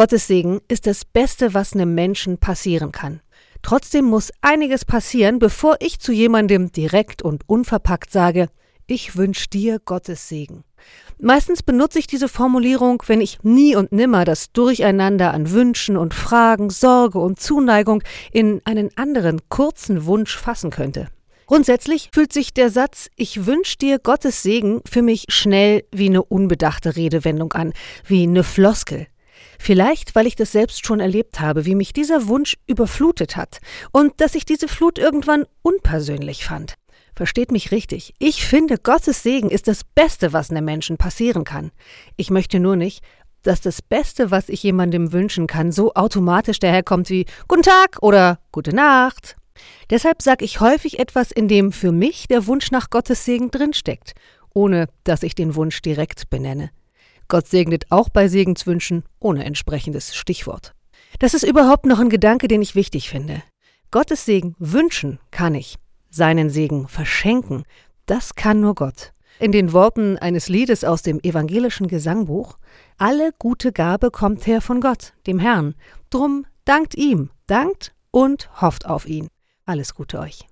Gottes Segen ist das Beste, was einem Menschen passieren kann. Trotzdem muss einiges passieren, bevor ich zu jemandem direkt und unverpackt sage, ich wünsche dir Gottes Segen. Meistens benutze ich diese Formulierung, wenn ich nie und nimmer das Durcheinander an Wünschen und Fragen, Sorge und Zuneigung in einen anderen kurzen Wunsch fassen könnte. Grundsätzlich fühlt sich der Satz Ich wünsche dir Gottes Segen für mich schnell wie eine unbedachte Redewendung an, wie eine Floskel. Vielleicht, weil ich das selbst schon erlebt habe, wie mich dieser Wunsch überflutet hat und dass ich diese Flut irgendwann unpersönlich fand. Versteht mich richtig. Ich finde, Gottes Segen ist das Beste, was einem Menschen passieren kann. Ich möchte nur nicht, dass das Beste, was ich jemandem wünschen kann, so automatisch daherkommt wie Guten Tag oder Gute Nacht. Deshalb sage ich häufig etwas, in dem für mich der Wunsch nach Gottes Segen drinsteckt, ohne dass ich den Wunsch direkt benenne. Gott segnet auch bei Segenswünschen ohne entsprechendes Stichwort. Das ist überhaupt noch ein Gedanke, den ich wichtig finde. Gottes Segen wünschen kann ich, seinen Segen verschenken, das kann nur Gott. In den Worten eines Liedes aus dem evangelischen Gesangbuch Alle gute Gabe kommt her von Gott, dem Herrn. Drum dankt ihm, dankt und hofft auf ihn. Alles Gute euch.